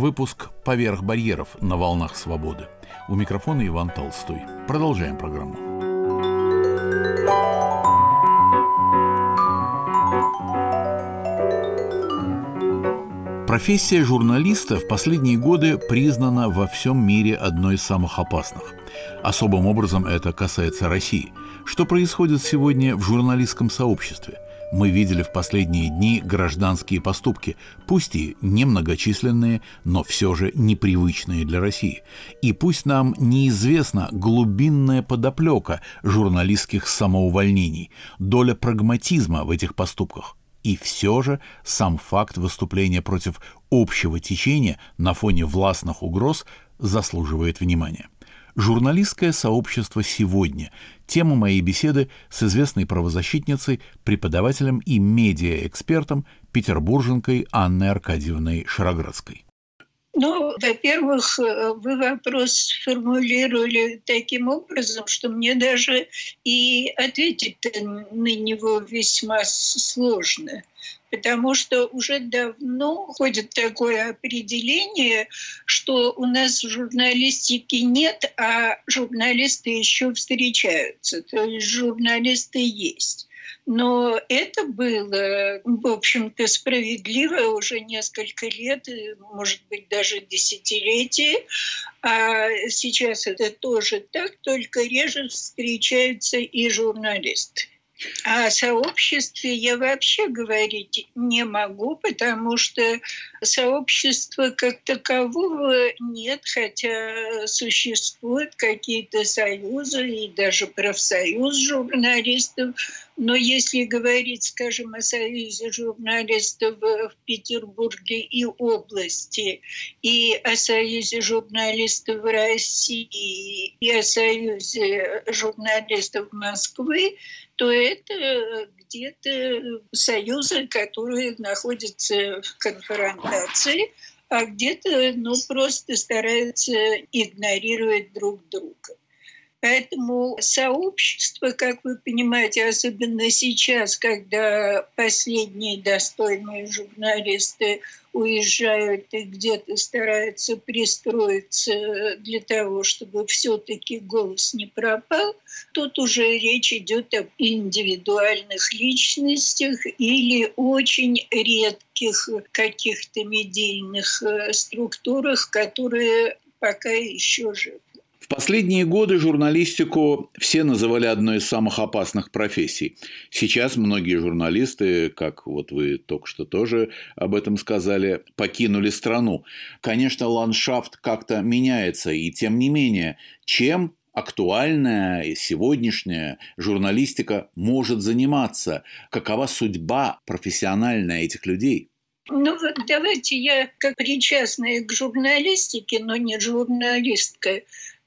Выпуск «Поверх барьеров» на волнах свободы. У микрофона Иван Толстой. Продолжаем программу. Профессия журналиста в последние годы признана во всем мире одной из самых опасных. Особым образом это касается России. Что происходит сегодня в журналистском сообществе – мы видели в последние дни гражданские поступки, пусть и немногочисленные, но все же непривычные для России. И пусть нам неизвестна глубинная подоплека журналистских самоувольнений, доля прагматизма в этих поступках. И все же сам факт выступления против общего течения на фоне властных угроз заслуживает внимания. Журналистское сообщество сегодня – тема моей беседы с известной правозащитницей, преподавателем и медиаэкспертом петербурженкой Анной Аркадьевной Шароградской. Ну, во-первых, вы вопрос формулировали таким образом, что мне даже и ответить на него весьма сложно потому что уже давно ходит такое определение, что у нас журналистики нет, а журналисты еще встречаются, то есть журналисты есть. Но это было, в общем-то, справедливо уже несколько лет, может быть, даже десятилетия. А сейчас это тоже так, только реже встречаются и журналисты. О сообществе я вообще говорить не могу, потому что сообщества как такового нет, хотя существуют какие-то союзы и даже профсоюз журналистов. Но если говорить, скажем, о союзе журналистов в Петербурге и области, и о союзе журналистов в России, и о союзе журналистов Москвы, то это где-то союзы, которые находятся в конфронтации, а где-то ну, просто стараются игнорировать друг друга. Поэтому сообщество, как вы понимаете, особенно сейчас, когда последние достойные журналисты уезжают и где-то стараются пристроиться для того, чтобы все-таки голос не пропал, тут уже речь идет об индивидуальных личностях или очень редких каких-то медийных э, структурах, которые пока еще живы последние годы журналистику все называли одной из самых опасных профессий. Сейчас многие журналисты, как вот вы только что тоже об этом сказали, покинули страну. Конечно, ландшафт как-то меняется, и тем не менее, чем актуальная и сегодняшняя журналистика может заниматься? Какова судьба профессиональная этих людей? Ну вот давайте я, как причастная к журналистике, но не журналистка,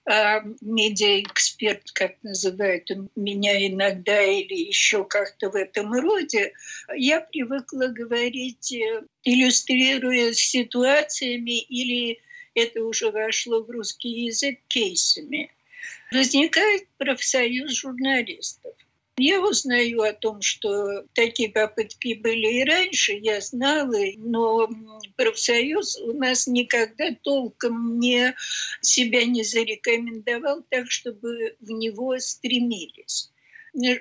а медиаэксперт, как называют меня иногда, или еще как-то в этом роде, я привыкла говорить, э, иллюстрируя ситуациями, или это уже вошло в русский язык, кейсами. Возникает профсоюз журналистов. Я узнаю о том, что такие попытки были и раньше, я знала, но профсоюз у нас никогда толком не себя не зарекомендовал так, чтобы в него стремились.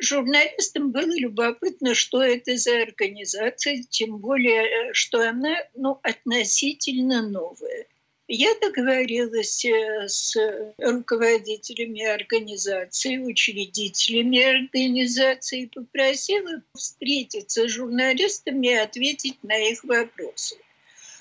Журналистам было любопытно, что это за организация, тем более, что она ну, относительно новая. Я договорилась э, с руководителями организации, учредителями организации, попросила встретиться с журналистами и ответить на их вопросы.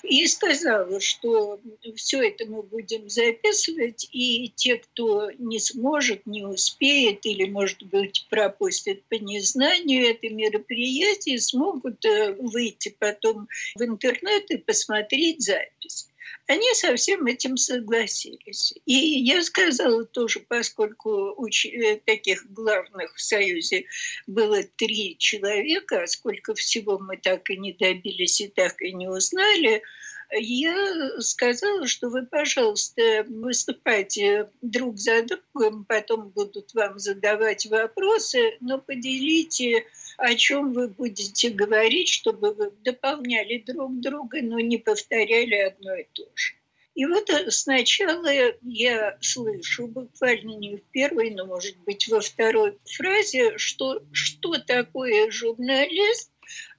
И сказала, что все это мы будем записывать, и те, кто не сможет, не успеет или, может быть, пропустит по незнанию это мероприятие, смогут э, выйти потом в интернет и посмотреть запись. Они со всем этим согласились. И я сказала тоже, поскольку уч... Э, таких главных в Союзе было три человека, а сколько всего мы так и не добились и так и не узнали, я сказала, что вы, пожалуйста, выступайте друг за другом, потом будут вам задавать вопросы, но поделите о чем вы будете говорить, чтобы вы дополняли друг друга, но не повторяли одно и то же. И вот сначала я слышу, буквально не в первой, но, может быть, во второй фразе, что что такое журналист,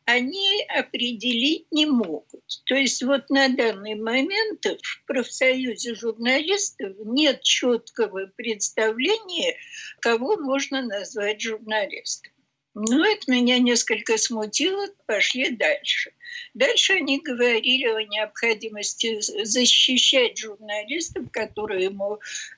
они определить не могут. То есть вот на данный момент в профсоюзе журналистов нет четкого представления, кого можно назвать журналистом. Ну, это меня несколько смутило, пошли дальше. Дальше они говорили о необходимости защищать журналистов, которые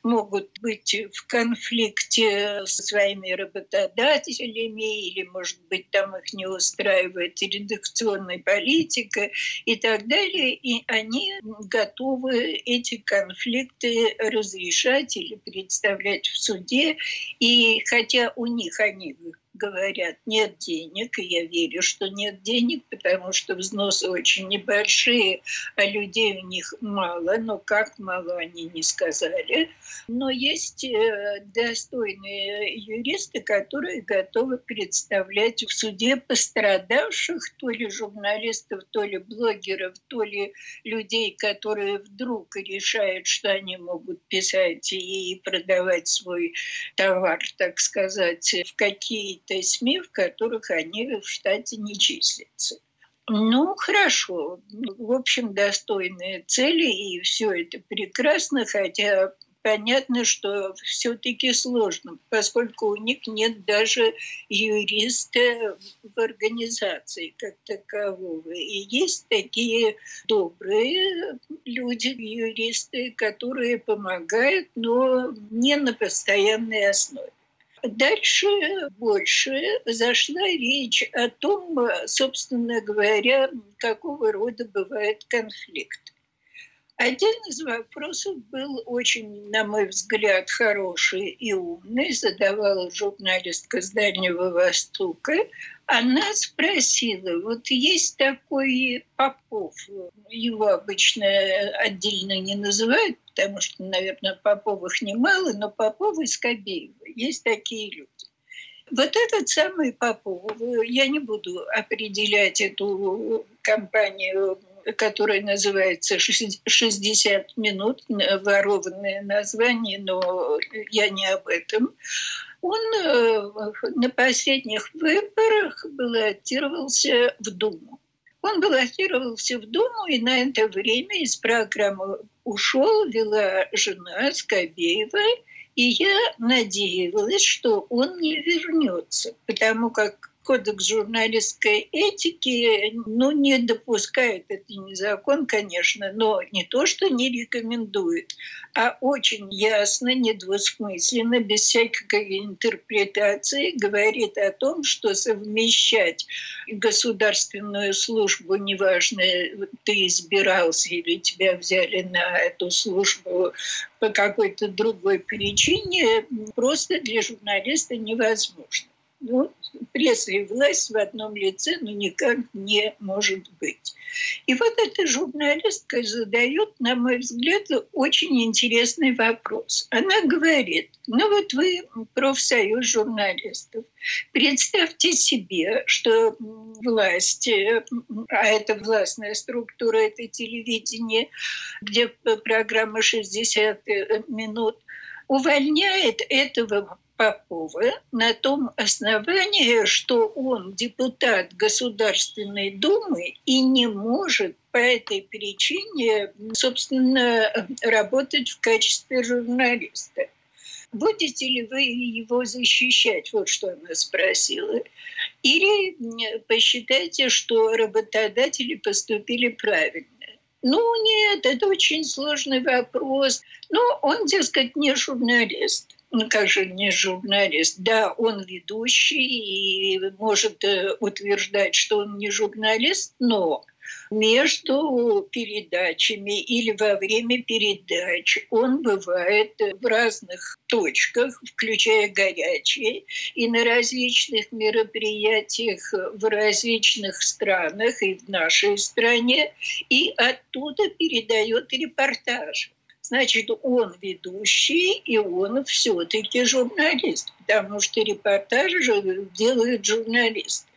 могут быть в конфликте со своими работодателями, или, может быть, там их не устраивает редакционная политика и так далее. И они готовы эти конфликты разрешать или представлять в суде. И хотя у них они говорят, нет денег, и я верю, что нет денег, потому что взносы очень небольшие, а людей у них мало, но как мало они не сказали. Но есть э, достойные юристы, которые готовы представлять в суде пострадавших, то ли журналистов, то ли блогеров, то ли людей, которые вдруг решают, что они могут писать и продавать свой товар, так сказать, в какие какие-то СМИ, в которых они в штате не числятся. Ну, хорошо. В общем, достойные цели, и все это прекрасно, хотя понятно, что все-таки сложно, поскольку у них нет даже юриста в организации как такового. И есть такие добрые люди, юристы, которые помогают, но не на постоянной основе. Дальше больше зашла речь о том, собственно говоря, какого рода бывает конфликт. Один из вопросов был очень, на мой взгляд, хороший и умный. Задавала журналистка с Дальнего Востока. Она спросила, вот есть такой Попов, его обычно отдельно не называют, потому что, наверное, Поповых немало, но Попов и Скобеева. Есть такие люди. Вот этот самый Попов, я не буду определять эту компанию которая называется «60 минут», ворованное название, но я не об этом. Он э, на последних выборах баллотировался в Думу. Он баллотировался в Думу, и на это время из программы ушел, вела жена Скобеева, и я надеялась, что он не вернется, потому как кодекс журналистской этики ну, не допускает, это не закон, конечно, но не то, что не рекомендует, а очень ясно, недвусмысленно, без всякой интерпретации говорит о том, что совмещать государственную службу, неважно, ты избирался или тебя взяли на эту службу по какой-то другой причине, просто для журналиста невозможно. Ну, пресса власть в одном лице, ну, никак не может быть. И вот эта журналистка задает, на мой взгляд, очень интересный вопрос. Она говорит, ну вот вы профсоюз журналистов. Представьте себе, что власть, а это властная структура, это телевидение, где программа 60 минут, увольняет этого Попова на том основании, что он депутат Государственной Думы и не может по этой причине, собственно, работать в качестве журналиста. Будете ли вы его защищать? Вот что она спросила. Или посчитайте, что работодатели поступили правильно? Ну, нет, это очень сложный вопрос. Ну, он, дескать, не журналист как же не журналист? Да, он ведущий и может э, утверждать, что он не журналист, но между передачами или во время передач. Он бывает в разных точках, включая горячие, и на различных мероприятиях в различных странах и в нашей стране, и оттуда передает репортажи значит, он ведущий, и он все-таки журналист, потому что репортажи делают журналисты.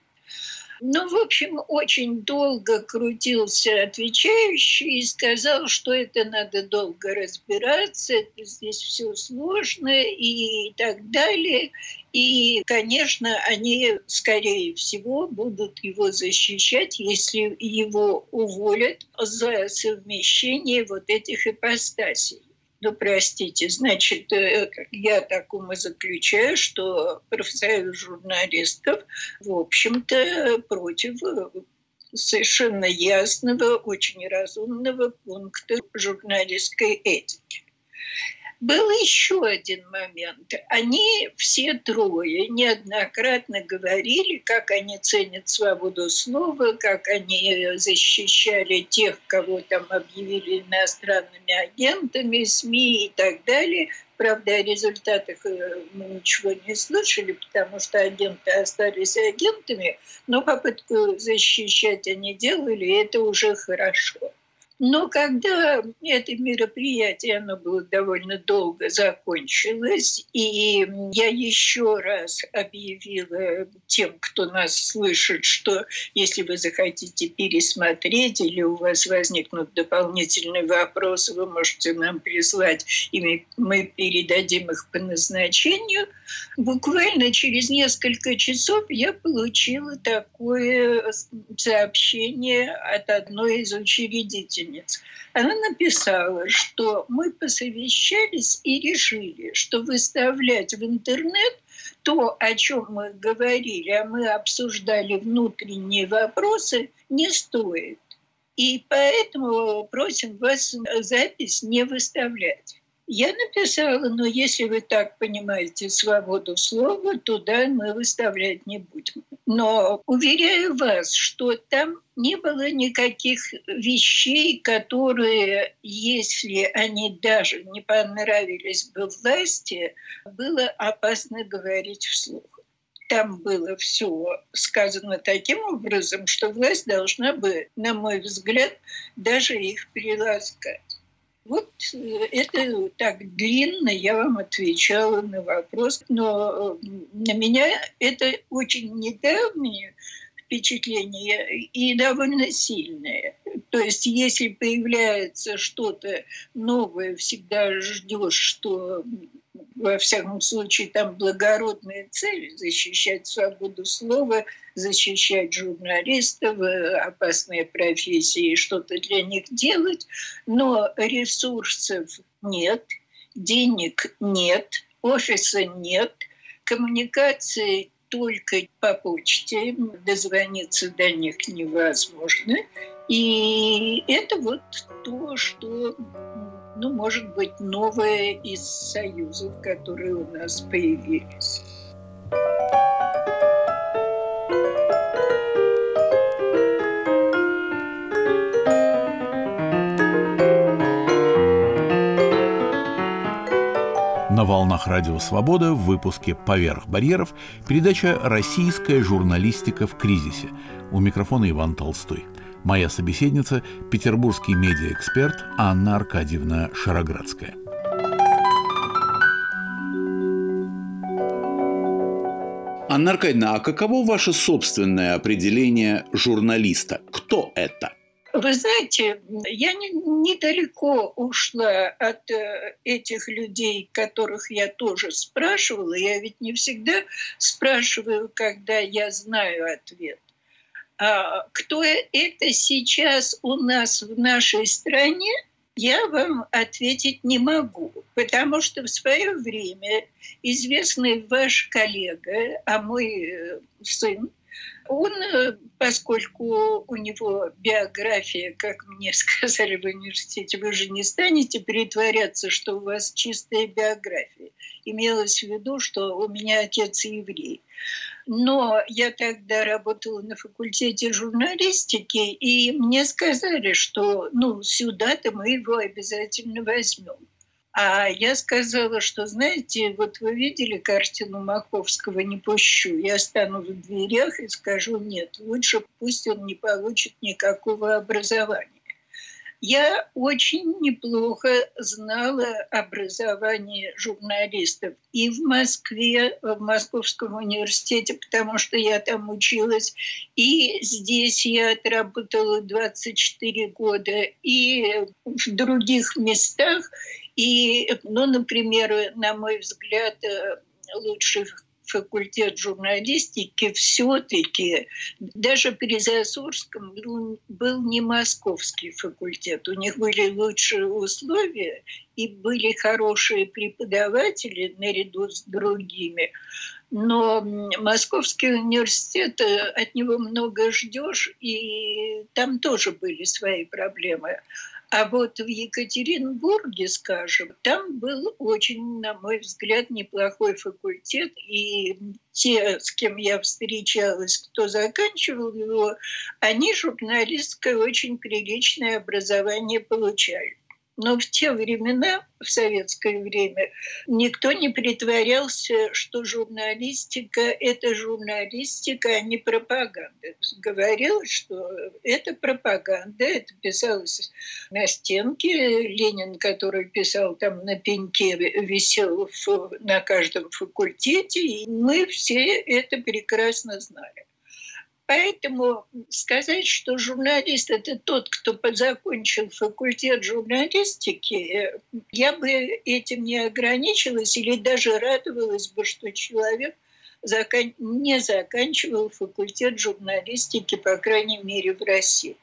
Ну, в общем, очень долго крутился отвечающий и сказал, что это надо долго разбираться, это здесь все сложно и так далее. И, конечно, они, скорее всего, будут его защищать, если его уволят за совмещение вот этих ипостасей. Ну, простите, значит, э, я так заключаю, что профсоюз журналистов, в общем-то, против совершенно ясного, очень разумного пункта журналистской этики. Был еще один момент. Они все трое неоднократно говорили, как они ценят свободу слова, как они защищали тех, кого там объявили иностранными агентами, СМИ и так далее. Правда, о результатах э, мы ничего не слышали, потому что агенты остались агентами, но попытку защищать они делали, и это уже хорошо. Но когда это мероприятие, оно было довольно долго закончилось, и я еще раз объявила тем, кто нас слышит, что если вы захотите пересмотреть или у вас возникнут дополнительные вопросы, вы можете нам прислать, и мы передадим их по назначению. Буквально через несколько часов я получила такое сообщение от одной из учредителей учительниц. Она написала, что мы посовещались и решили, что выставлять в интернет то, о чем мы говорили, а мы обсуждали внутренние вопросы, не стоит. И поэтому просим вас запись не выставлять. Я написала, но если вы так понимаете свободу слова, то да, мы выставлять не будем. Но уверяю вас, что там не было никаких вещей, которые, если они даже не понравились бы власти, было опасно говорить вслух. Там было все сказано таким образом, что власть должна бы, на мой взгляд, даже их приласкать. Вот э, это так длинно я вам отвечала на вопрос, но э, на меня это очень недавнее впечатление и довольно сильное. То есть, если появляется что-то новое, всегда ждешь, что во всяком случае, там благородная цель – защищать свободу слова, защищать журналистов, э, опасные профессии, что-то для них делать. Но ресурсов нет, денег нет, офиса нет, коммуникации только по почте, дозвониться до них невозможно. И это вот то, что ну, может быть, новое из союзов, которые у нас появились. На волнах Радио Свобода в выпуске «Поверх барьеров» передача «Российская журналистика в кризисе». У микрофона Иван Толстой – Моя собеседница – петербургский медиаэксперт Анна Аркадьевна Шароградская. Анна Аркадьевна, а каково ваше собственное определение журналиста? Кто это? Вы знаете, я не, недалеко ушла от э, этих людей, которых я тоже спрашивала. Я ведь не всегда спрашиваю, когда я знаю ответ. А, кто это сейчас у нас в нашей стране, я вам ответить не могу, потому что в свое время известный ваш коллега, а мой э, сын, он, э, поскольку у него биография, как мне сказали в университете, вы же не станете притворяться, что у вас чистая биография. Имелось в виду, что у меня отец еврей. Но я тогда работала на факультете журналистики, и мне сказали, что ну, сюда-то мы его обязательно возьмем. А я сказала, что, знаете, вот вы видели картину Маковского «Не пущу». Я стану в дверях и скажу «нет, лучше пусть он не получит никакого образования». Я очень неплохо знала образование журналистов и в Москве, в Московском университете, потому что я там училась, и здесь я отработала 24 года, и в других местах. И, ну, например, на мой взгляд, лучших факультет журналистики все-таки даже при Засурском был, был не московский факультет. У них были лучшие условия и были хорошие преподаватели наряду с другими. Но Московский университет, от него много ждешь, и там тоже были свои проблемы. А вот в Екатеринбурге, скажем, там был очень, на мой взгляд, неплохой факультет, и те, с кем я встречалась, кто заканчивал его, они журналистское очень приличное образование получали. Но в те времена, в советское время, никто не притворялся, что журналистика – это журналистика, а не пропаганда. Говорилось, что это пропаганда, это писалось на стенке. Ленин, который писал там на пеньке, висел на каждом факультете, и мы все это прекрасно знали. Поэтому сказать, что журналист – это тот, кто закончил факультет журналистики, я бы этим не ограничилась или даже радовалась бы, что человек не заканчивал факультет журналистики, по крайней мере, в России.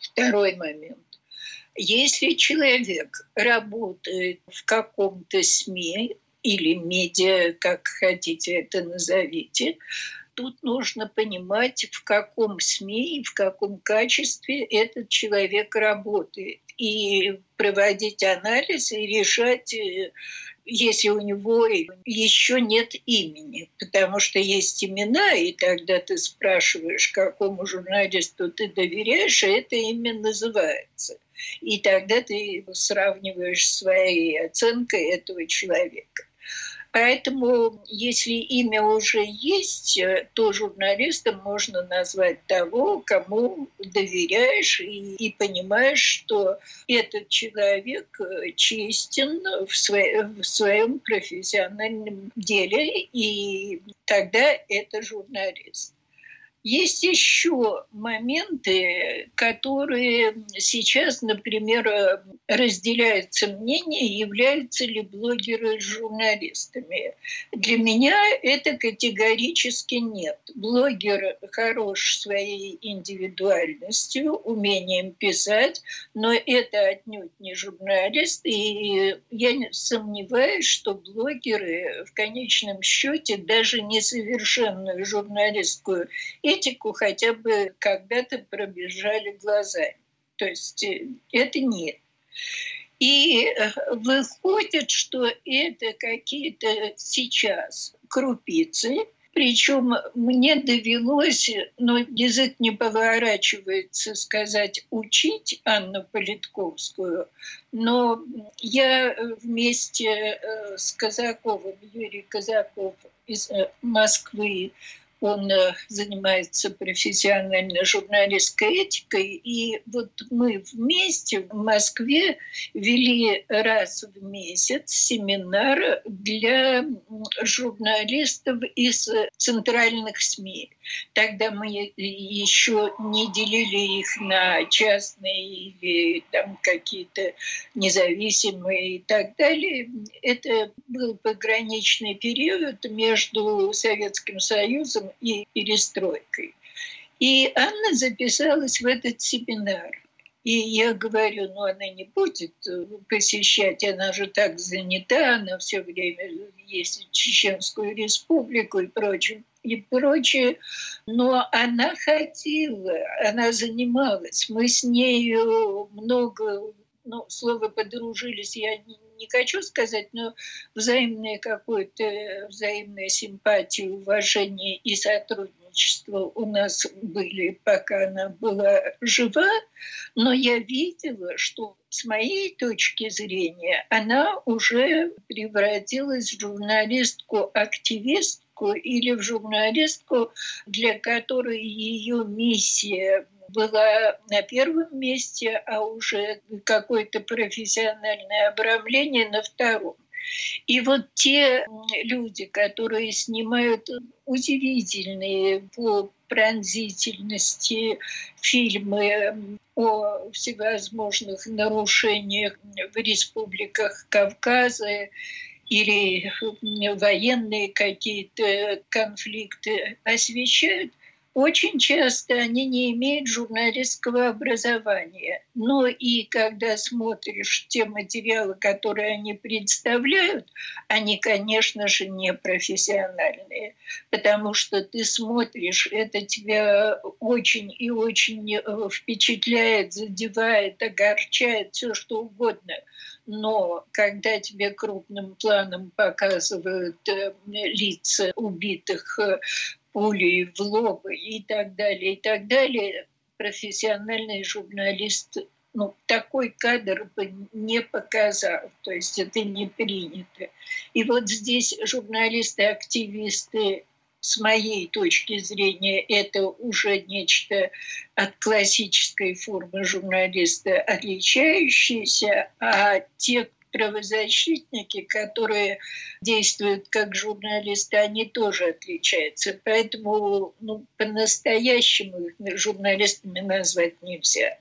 Второй момент. Если человек работает в каком-то СМИ или медиа, как хотите это назовите, тут нужно понимать, в каком СМИ и в каком качестве этот человек работает. И проводить анализ и решать, э, если у него еще нет имени. Потому что есть имена, и тогда ты спрашиваешь, какому журналисту ты доверяешь, и это имя называется. И тогда ты сравниваешь своей оценкой этого человека. Поэтому, если имя уже есть, э, то журналистом можно назвать того, кому доверяешь и, и понимаешь, что этот человек э, честен в, свое, в своем профессиональном деле, и тогда это журналист. Есть еще моменты, которые сейчас, например, разделяется мнение, являются ли блогеры журналистами. Для меня это категорически нет. Блогер хорош своей индивидуальностью, умением писать, но это отнюдь не журналист. И я сомневаюсь, что блогеры в конечном счете даже несовершенную журналистскую этику хотя бы когда-то пробежали глазами. То есть э, это нет. И э, выходит, что это какие-то сейчас крупицы, причем мне довелось, но язык не поворачивается сказать учить Анну Политковскую, но я вместе э, с Казаковым, Юрий Казаков из Москвы, он э, занимается профессиональной журналистской этикой. И вот мы вместе в Москве вели раз в месяц семинар для журналистов из центральных СМИ. Тогда мы еще не делили их на частные или там какие-то независимые и так далее. Это был пограничный период между Советским Союзом и перестройкой. И Анна записалась в этот семинар. И я говорю, ну она не будет э, посещать, она же так занята, она все время ездит в Чеченскую республику и прочее и прочее. Но она хотела, она занималась. Мы с нею много ну, слово «подружились» я не, хочу сказать, но взаимная какое-то, взаимная симпатия, уважение и сотрудничество у нас были, пока она была жива, но я видела, что с моей точки зрения она уже превратилась в журналистку-активистку или в журналистку, для которой ее миссия была на первом месте, а уже какое-то профессиональное обрамление на втором. И вот те люди, которые снимают удивительные по пронзительности фильмы о всевозможных нарушениях в республиках Кавказа или военные какие-то конфликты освещают – очень часто они не имеют журналистского образования. Но и когда смотришь те материалы, которые они представляют, они, конечно же, не профессиональные. Потому что ты смотришь, это тебя очень и очень э, впечатляет, задевает, огорчает, все что угодно. Но когда тебе крупным планом показывают э, лица убитых э, пулей в лоб и так далее, и так далее, профессиональный журналист ну, такой кадр бы не показал, то есть это не принято. И вот здесь журналисты-активисты с моей точки зрения, это уже нечто от классической формы журналиста отличающееся, а те, правозащитники, которые действуют как журналисты, они тоже отличаются. Поэтому ну, по-настоящему их журналистами назвать нельзя.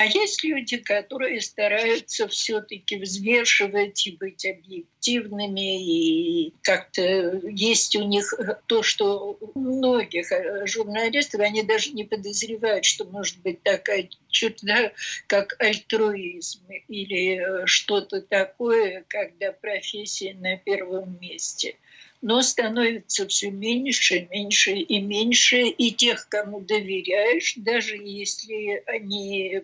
А есть люди, которые стараются все-таки взвешивать и быть объективными, и как-то есть у них то, что у многих э, журналистов, они даже не подозревают, что может быть такая черта, как альтруизм или э, что-то такое, когда профессия на первом месте. Но становится все меньше, меньше и меньше, и тех, кому доверяешь, даже если они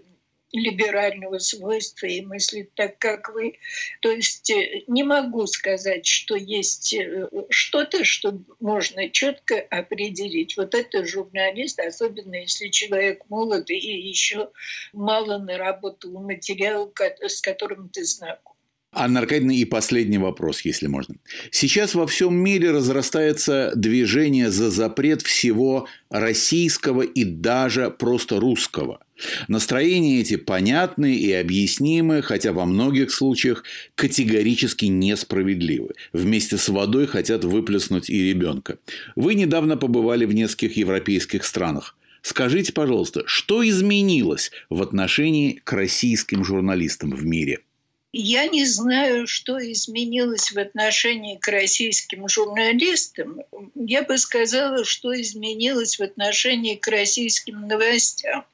либерального свойства и мыслит так, как вы. То есть э, не могу сказать, что есть э, что-то, что можно четко определить. Вот это журналист, особенно если человек молод и еще мало наработал материал, с которым ты знаком. Анна Аркадьевна, и последний вопрос, если можно. Сейчас во всем мире разрастается движение за запрет всего российского и даже просто русского. Настроения эти понятны и объяснимы, хотя во многих случаях категорически несправедливы. Вместе с водой хотят выплеснуть и ребенка. Вы недавно побывали в нескольких европейских странах. Скажите, пожалуйста, что изменилось в отношении к российским журналистам в мире? Я не знаю, что изменилось в отношении к российским журналистам. Я бы сказала, что изменилось в отношении к российским новостям.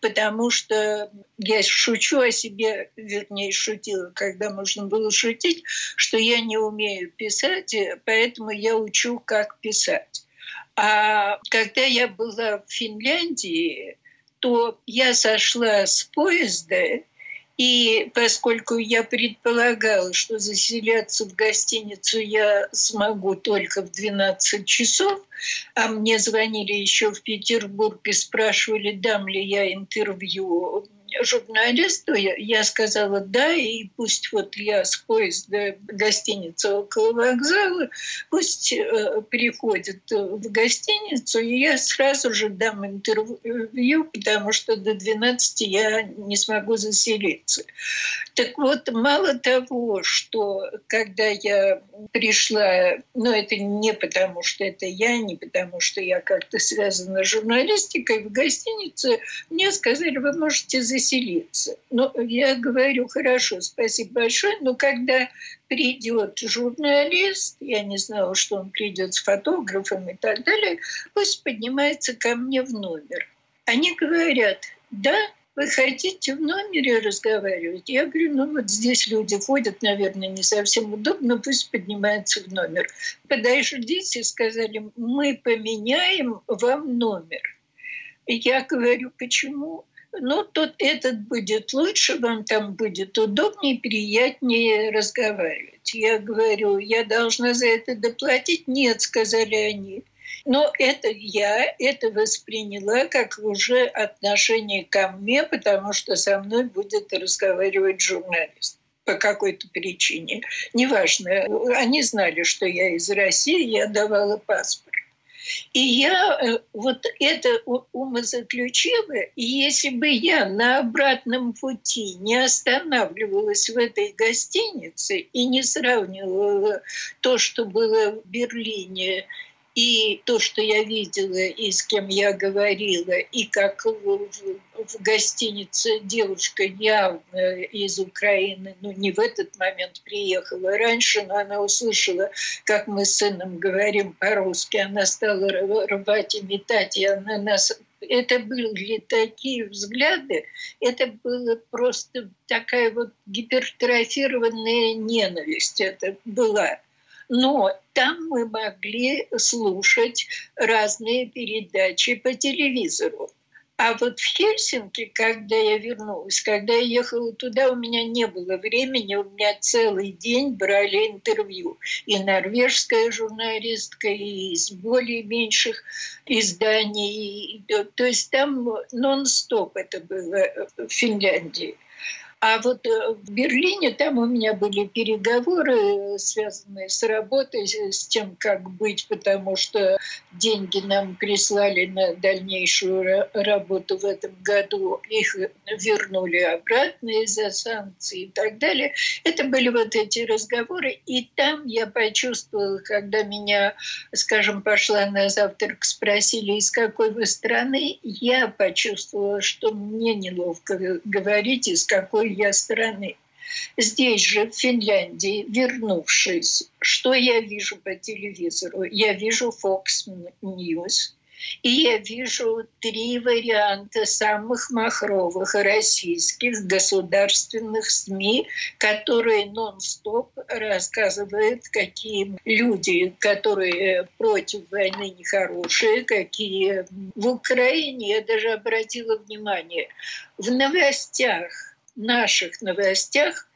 Потому что я шучу о себе, вернее, шутила, когда можно было шутить, что я не умею писать, поэтому я учу, как писать. А когда я была в Финляндии, то я сошла с поезда и поскольку я предполагала, что заселяться в гостиницу я смогу только в 12 часов, а мне звонили еще в Петербург и спрашивали, дам ли я интервью журналисту, я, я сказала да, и пусть вот я с поезда гостиницы около вокзала, пусть э, приходит в гостиницу, и я сразу же дам интервью, потому что до 12 я не смогу заселиться. Так вот, мало того, что когда я пришла, ну это не потому, что это я, не потому, что я как-то связана с журналистикой, в гостинице мне сказали, вы можете заселиться. Но я говорю, хорошо, спасибо большое, но когда придет журналист, я не знала, что он придет с фотографом и так далее, пусть поднимается ко мне в номер. Они говорят, да, вы хотите в номере разговаривать? Я говорю, ну вот здесь люди ходят, наверное, не совсем удобно, пусть поднимается в номер. Подождите, сказали, мы поменяем вам номер. Я говорю, почему? ну, тот этот будет лучше, вам там будет удобнее, приятнее разговаривать. Я говорю, я должна за это доплатить? Нет, сказали они. Но это я это восприняла как уже отношение ко мне, потому что со мной будет разговаривать журналист по какой-то причине. Неважно. Они знали, что я из России, я давала паспорт. И я э, вот это умозаключила, и если бы я на обратном пути не останавливалась в этой гостинице и не сравнивала то, что было в Берлине и то, что я видела, и с кем я говорила, и как в, в гостинице девушка явно из Украины, ну не в этот момент приехала раньше, но она услышала, как мы с сыном говорим по-русски, она стала рвать и метать, и она нас это были такие взгляды, это было просто такая вот гипертрофированная ненависть, это была. Но там мы могли слушать разные передачи по телевизору. А вот в Хельсинки, когда я вернулась, когда я ехала туда, у меня не было времени, у меня целый день брали интервью. И норвежская журналистка, и из более меньших изданий. То есть там нон-стоп это было в Финляндии. А вот э, в Берлине там у меня были переговоры, связанные с работой, с тем, как быть, потому что деньги нам прислали на дальнейшую работу в этом году. Их вернули обратно из-за санкций и так далее. Это были вот эти разговоры. И там я почувствовала, когда меня, скажем, пошла на завтрак, спросили, из какой вы страны, я почувствовала, что мне неловко говорить, из какой я страны. Здесь же, в Финляндии, вернувшись, что я вижу по телевизору? Я вижу Fox News, и я вижу три варианта самых махровых российских государственных СМИ, которые нон-стоп рассказывают, какие люди, которые против войны нехорошие, какие в Украине, я даже обратила внимание, в новостях наших новостях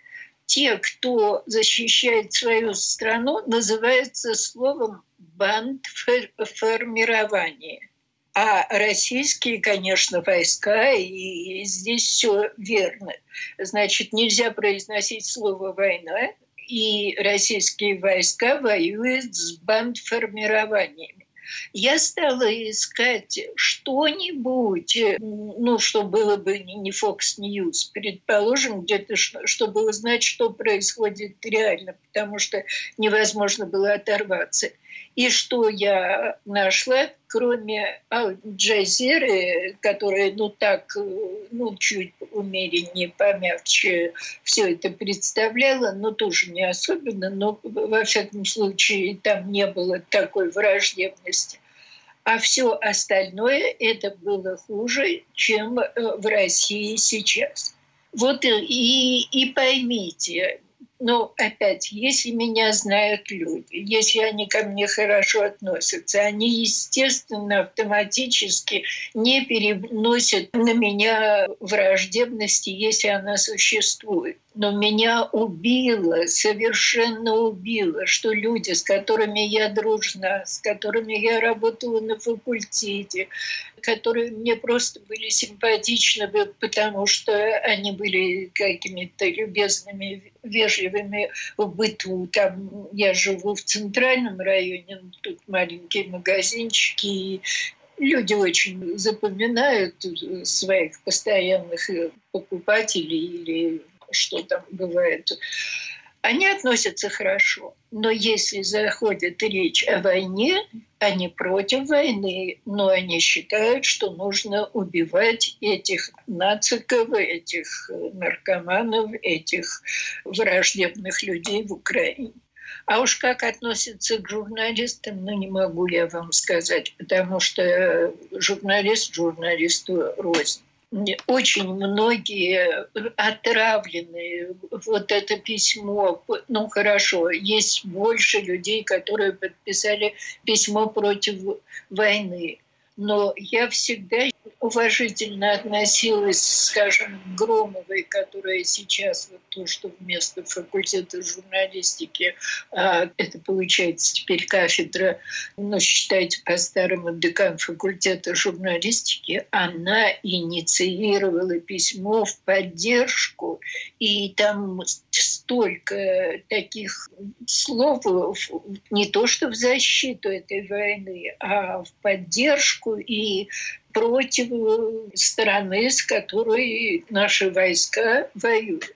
те, кто защищает свою страну, называются словом бандформирование. А российские, конечно, войска, и здесь все верно. Значит, нельзя произносить слово «война», и российские войска воюют с бандформированиями я стала искать что-нибудь, ну, что было бы не Fox News, предположим, где-то, чтобы узнать, что происходит реально, потому что невозможно было оторваться. И что я нашла, кроме Аль-Джазиры, которая, ну так, ну чуть умереннее, помягче все это представляла, но тоже не особенно, но во всяком случае там не было такой враждебности. А все остальное это было хуже, чем э, в России сейчас. Вот и, и поймите, но опять, если меня знают люди, если они ко мне хорошо относятся, они, естественно, автоматически не переносят на меня враждебности, если она существует но меня убило, совершенно убило, что люди, с которыми я дружна, с которыми я работала на факультете, которые мне просто были симпатичны, потому что они были какими-то любезными, вежливыми в быту. Там я живу в центральном районе, тут маленькие магазинчики, и люди очень запоминают своих постоянных покупателей или что там бывает, они относятся хорошо. Но если заходит речь о войне, они против войны, но они считают, что нужно убивать этих нациков, этих наркоманов, этих враждебных людей в Украине. А уж как относятся к журналистам, ну не могу я вам сказать, потому что журналист журналисту рознь очень многие отравлены. Вот это письмо, ну хорошо, есть больше людей, которые подписали письмо против войны. Но я всегда уважительно относилась, скажем, к Громовой, которая сейчас вот то, что вместо факультета журналистики, а, это получается теперь кафедра, ну, считайте по-старому, декан факультета журналистики, она инициировала письмо в поддержку, и там столько таких слов не то что в защиту этой войны, а в поддержку и против стороны, с которой наши войска воюют.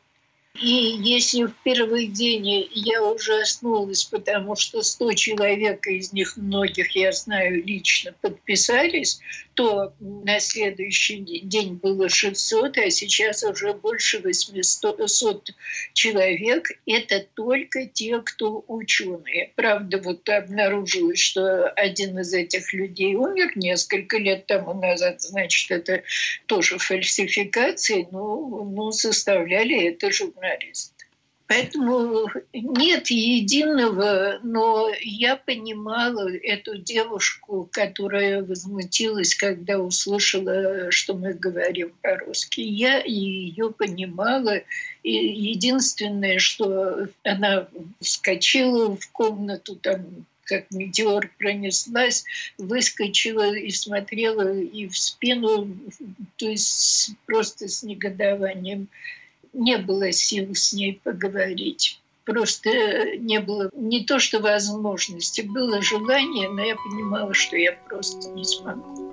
И если в первый день я ужаснулась, потому что 100 человек, из них многих я знаю лично, подписались, то на следующий день было 600, а сейчас уже больше 800 человек. Это только те, кто ученые. Правда, вот обнаружилось, что один из этих людей умер несколько лет тому назад, значит, это тоже фальсификации, но ну, составляли это журналисты. Поэтому нет единого, но я понимала эту девушку, которая возмутилась, когда услышала, что мы говорим по-русски. Я ее понимала. И единственное, что она вскочила в комнату, там как метеор пронеслась, выскочила и смотрела и в спину, то есть просто с негодованием не было сил с ней поговорить. Просто не было не то что возможности, было желание, но я понимала, что я просто не смогу.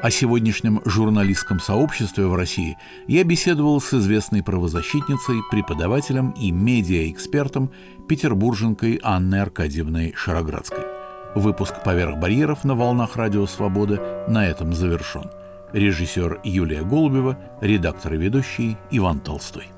О сегодняшнем журналистском сообществе в России я беседовал с известной правозащитницей, преподавателем и медиаэкспертом петербурженкой Анной Аркадьевной Шароградской. Выпуск «Поверх барьеров» на волнах Радио Свобода на этом завершен. Режиссер Юлия Голубева, редактор и ведущий Иван Толстой.